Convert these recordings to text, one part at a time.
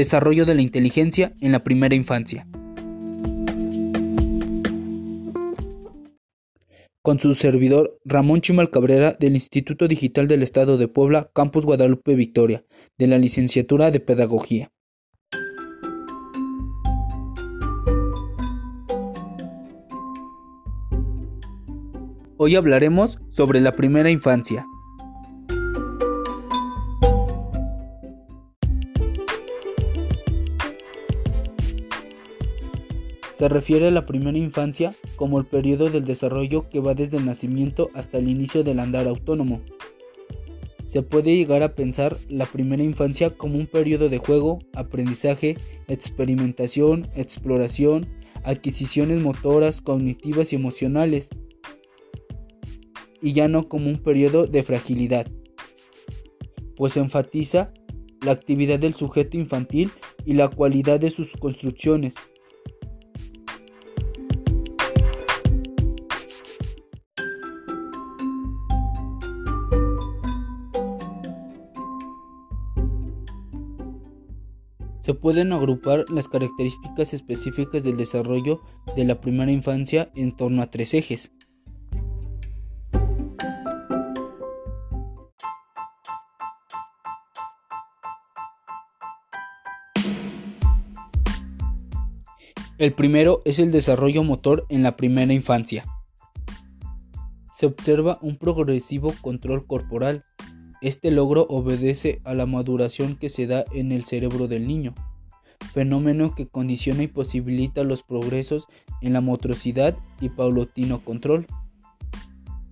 Desarrollo de la inteligencia en la primera infancia. Con su servidor Ramón Chimal Cabrera del Instituto Digital del Estado de Puebla, Campus Guadalupe Victoria, de la Licenciatura de Pedagogía. Hoy hablaremos sobre la primera infancia. Se refiere a la primera infancia como el periodo del desarrollo que va desde el nacimiento hasta el inicio del andar autónomo. Se puede llegar a pensar la primera infancia como un periodo de juego, aprendizaje, experimentación, exploración, adquisiciones motoras, cognitivas y emocionales, y ya no como un periodo de fragilidad, pues enfatiza la actividad del sujeto infantil y la cualidad de sus construcciones, Se pueden agrupar las características específicas del desarrollo de la primera infancia en torno a tres ejes. El primero es el desarrollo motor en la primera infancia. Se observa un progresivo control corporal, este logro obedece a la maduración que se da en el cerebro del niño, fenómeno que condiciona y posibilita los progresos en la motricidad y paulatino control.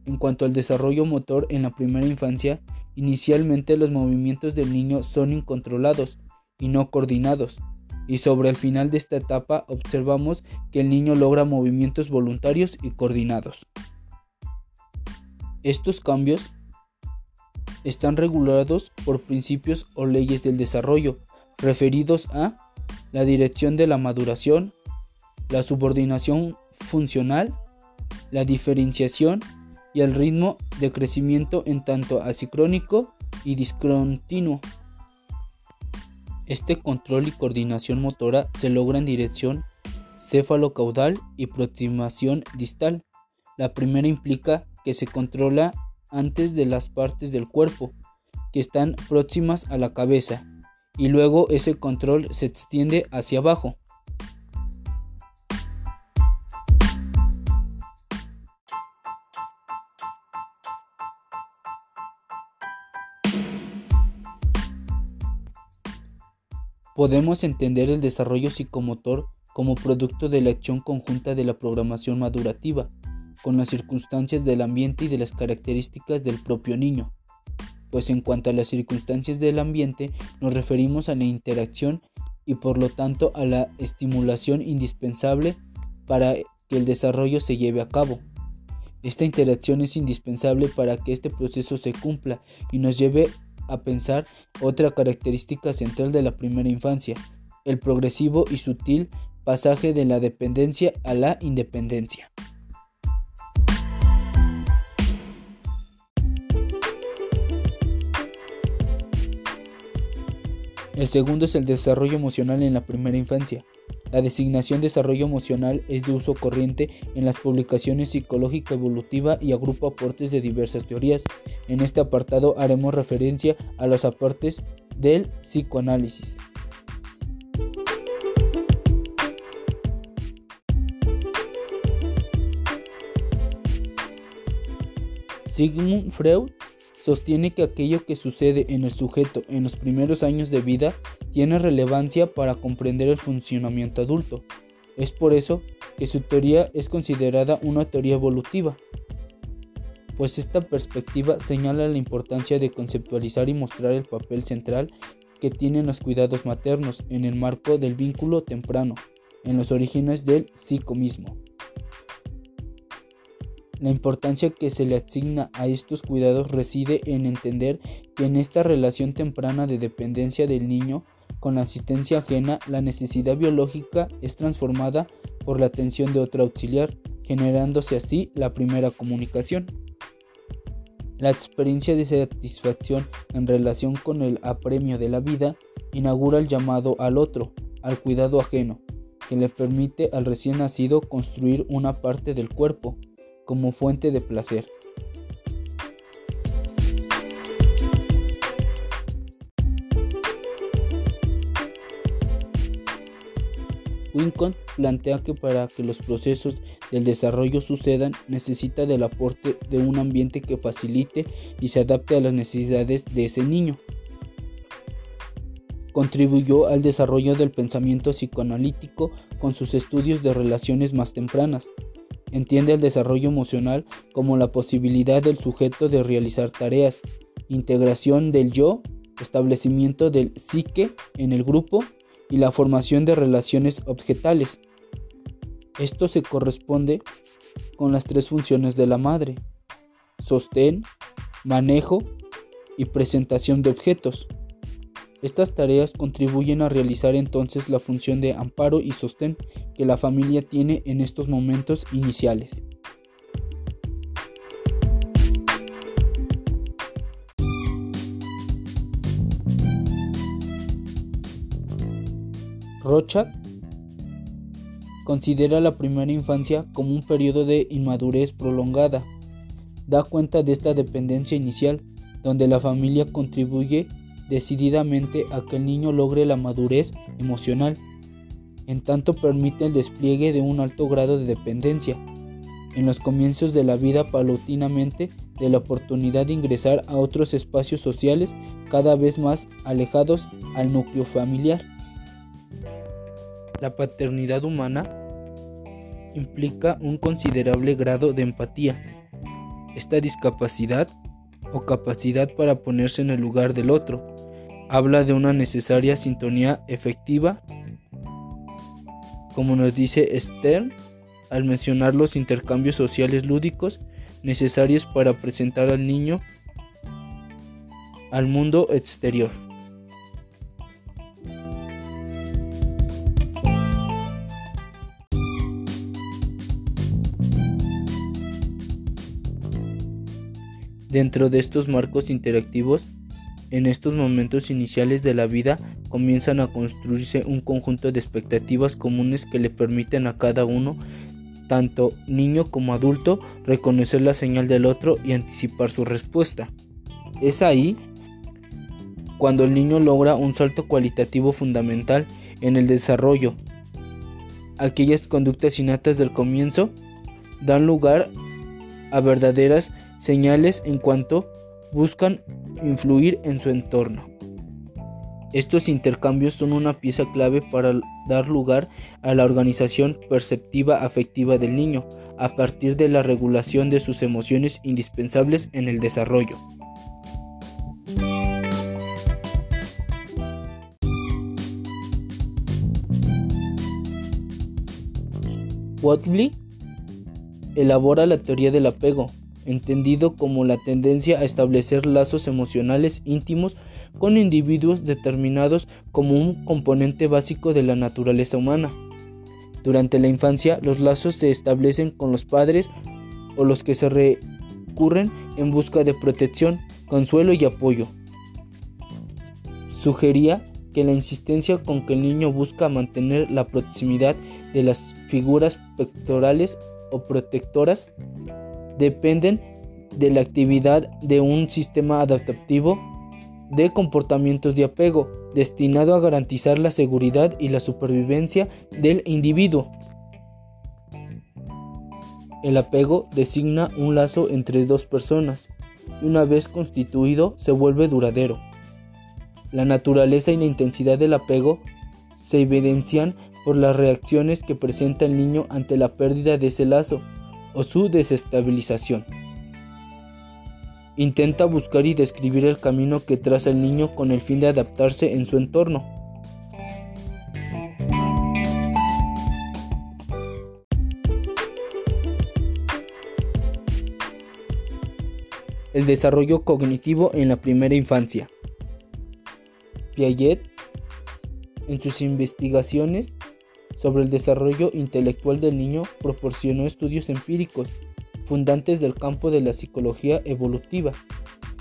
En cuanto al desarrollo motor en la primera infancia, inicialmente los movimientos del niño son incontrolados y no coordinados, y sobre el final de esta etapa observamos que el niño logra movimientos voluntarios y coordinados. Estos cambios están regulados por principios o leyes del desarrollo referidos a la dirección de la maduración, la subordinación funcional, la diferenciación y el ritmo de crecimiento en tanto asicrónico y discontinuo. Este control y coordinación motora se logra en dirección céfalo-caudal y aproximación distal. La primera implica que se controla antes de las partes del cuerpo que están próximas a la cabeza y luego ese control se extiende hacia abajo. Podemos entender el desarrollo psicomotor como producto de la acción conjunta de la programación madurativa con las circunstancias del ambiente y de las características del propio niño. Pues en cuanto a las circunstancias del ambiente nos referimos a la interacción y por lo tanto a la estimulación indispensable para que el desarrollo se lleve a cabo. Esta interacción es indispensable para que este proceso se cumpla y nos lleve a pensar otra característica central de la primera infancia, el progresivo y sutil pasaje de la dependencia a la independencia. El segundo es el desarrollo emocional en la primera infancia. La designación desarrollo emocional es de uso corriente en las publicaciones psicológica evolutiva y agrupa aportes de diversas teorías. En este apartado haremos referencia a los aportes del psicoanálisis. Sigmund Freud sostiene que aquello que sucede en el sujeto en los primeros años de vida tiene relevancia para comprender el funcionamiento adulto. Es por eso que su teoría es considerada una teoría evolutiva, pues esta perspectiva señala la importancia de conceptualizar y mostrar el papel central que tienen los cuidados maternos en el marco del vínculo temprano, en los orígenes del psicomismo. La importancia que se le asigna a estos cuidados reside en entender que en esta relación temprana de dependencia del niño con la asistencia ajena, la necesidad biológica es transformada por la atención de otro auxiliar, generándose así la primera comunicación. La experiencia de satisfacción en relación con el apremio de la vida inaugura el llamado al otro, al cuidado ajeno, que le permite al recién nacido construir una parte del cuerpo como fuente de placer. Wincott plantea que para que los procesos del desarrollo sucedan necesita del aporte de un ambiente que facilite y se adapte a las necesidades de ese niño. Contribuyó al desarrollo del pensamiento psicoanalítico con sus estudios de relaciones más tempranas. Entiende el desarrollo emocional como la posibilidad del sujeto de realizar tareas, integración del yo, establecimiento del psique en el grupo y la formación de relaciones objetales. Esto se corresponde con las tres funciones de la madre, sostén, manejo y presentación de objetos. Estas tareas contribuyen a realizar entonces la función de amparo y sostén que la familia tiene en estos momentos iniciales. Rochat considera la primera infancia como un periodo de inmadurez prolongada. Da cuenta de esta dependencia inicial, donde la familia contribuye decididamente a que el niño logre la madurez emocional, en tanto permite el despliegue de un alto grado de dependencia. En los comienzos de la vida paulatinamente de la oportunidad de ingresar a otros espacios sociales cada vez más alejados al núcleo familiar. La paternidad humana implica un considerable grado de empatía. Esta discapacidad o capacidad para ponerse en el lugar del otro habla de una necesaria sintonía efectiva, como nos dice Stern al mencionar los intercambios sociales lúdicos necesarios para presentar al niño al mundo exterior. Dentro de estos marcos interactivos, en estos momentos iniciales de la vida comienzan a construirse un conjunto de expectativas comunes que le permiten a cada uno, tanto niño como adulto, reconocer la señal del otro y anticipar su respuesta. Es ahí cuando el niño logra un salto cualitativo fundamental en el desarrollo. Aquellas conductas innatas del comienzo dan lugar a verdaderas señales en cuanto buscan influir en su entorno. Estos intercambios son una pieza clave para dar lugar a la organización perceptiva afectiva del niño, a partir de la regulación de sus emociones indispensables en el desarrollo. Watley elabora la teoría del apego, entendido como la tendencia a establecer lazos emocionales íntimos con individuos determinados como un componente básico de la naturaleza humana. Durante la infancia, los lazos se establecen con los padres o los que se recurren en busca de protección, consuelo y apoyo. Sugería que la insistencia con que el niño busca mantener la proximidad de las figuras pectorales o protectoras dependen de la actividad de un sistema adaptativo de comportamientos de apego destinado a garantizar la seguridad y la supervivencia del individuo. El apego designa un lazo entre dos personas y una vez constituido se vuelve duradero. La naturaleza y la intensidad del apego se evidencian por las reacciones que presenta el niño ante la pérdida de ese lazo o su desestabilización. Intenta buscar y describir el camino que traza el niño con el fin de adaptarse en su entorno. El desarrollo cognitivo en la primera infancia. Piaget, en sus investigaciones, sobre el desarrollo intelectual del niño proporcionó estudios empíricos fundantes del campo de la psicología evolutiva.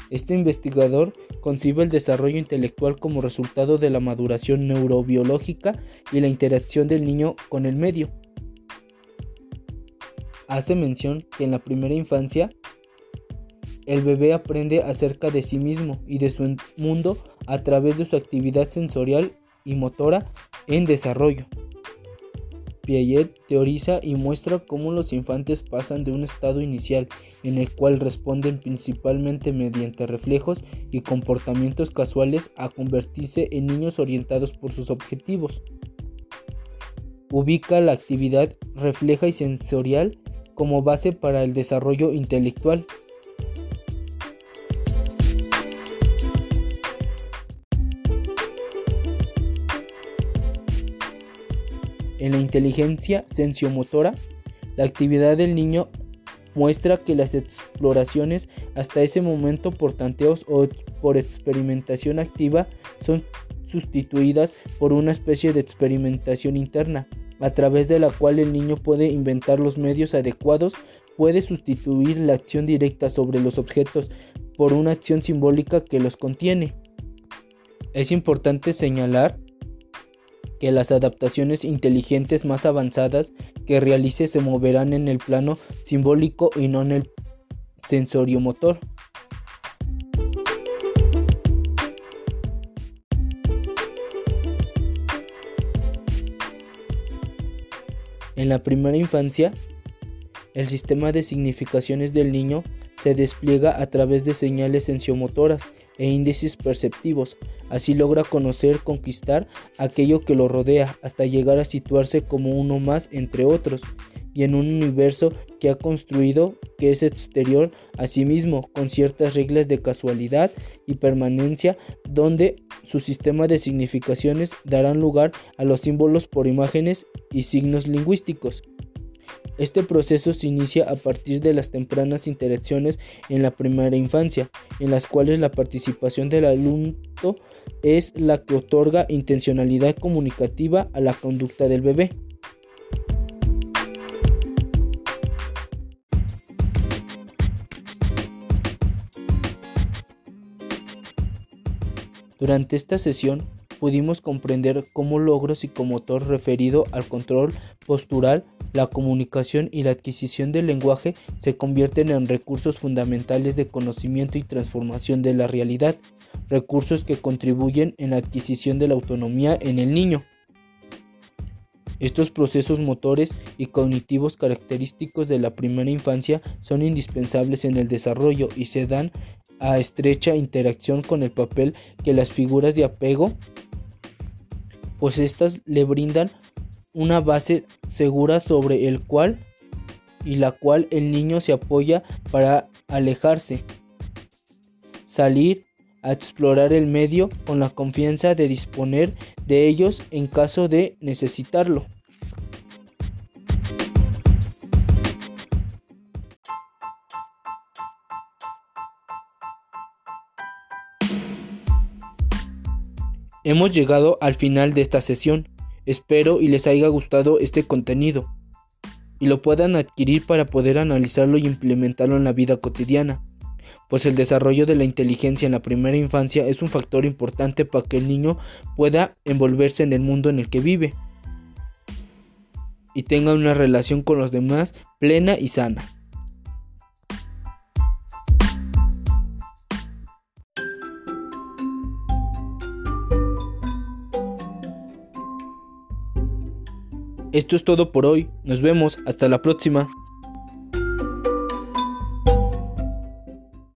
Este investigador concibe el desarrollo intelectual como resultado de la maduración neurobiológica y la interacción del niño con el medio. Hace mención que en la primera infancia el bebé aprende acerca de sí mismo y de su mundo a través de su actividad sensorial y motora en desarrollo. Piaget teoriza y muestra cómo los infantes pasan de un estado inicial en el cual responden principalmente mediante reflejos y comportamientos casuales a convertirse en niños orientados por sus objetivos. Ubica la actividad refleja y sensorial como base para el desarrollo intelectual. Inteligencia sensiomotora, la actividad del niño muestra que las exploraciones hasta ese momento por tanteos o por experimentación activa son sustituidas por una especie de experimentación interna, a través de la cual el niño puede inventar los medios adecuados, puede sustituir la acción directa sobre los objetos por una acción simbólica que los contiene. Es importante señalar que las adaptaciones inteligentes más avanzadas que realice se moverán en el plano simbólico y no en el sensoriomotor. En la primera infancia, el sistema de significaciones del niño se despliega a través de señales sensiomotoras e índices perceptivos. Así logra conocer, conquistar aquello que lo rodea, hasta llegar a situarse como uno más entre otros, y en un universo que ha construido que es exterior a sí mismo, con ciertas reglas de casualidad y permanencia, donde su sistema de significaciones darán lugar a los símbolos por imágenes y signos lingüísticos. Este proceso se inicia a partir de las tempranas interacciones en la primera infancia, en las cuales la participación del alumno es la que otorga intencionalidad comunicativa a la conducta del bebé. Durante esta sesión pudimos comprender cómo logro psicomotor referido al control postural la comunicación y la adquisición del lenguaje se convierten en recursos fundamentales de conocimiento y transformación de la realidad, recursos que contribuyen en la adquisición de la autonomía en el niño. Estos procesos motores y cognitivos característicos de la primera infancia son indispensables en el desarrollo y se dan a estrecha interacción con el papel que las figuras de apego, pues estas le brindan una base segura sobre el cual y la cual el niño se apoya para alejarse, salir a explorar el medio con la confianza de disponer de ellos en caso de necesitarlo. Hemos llegado al final de esta sesión. Espero y les haya gustado este contenido y lo puedan adquirir para poder analizarlo y implementarlo en la vida cotidiana, pues el desarrollo de la inteligencia en la primera infancia es un factor importante para que el niño pueda envolverse en el mundo en el que vive y tenga una relación con los demás plena y sana. Esto es todo por hoy. Nos vemos. Hasta la próxima.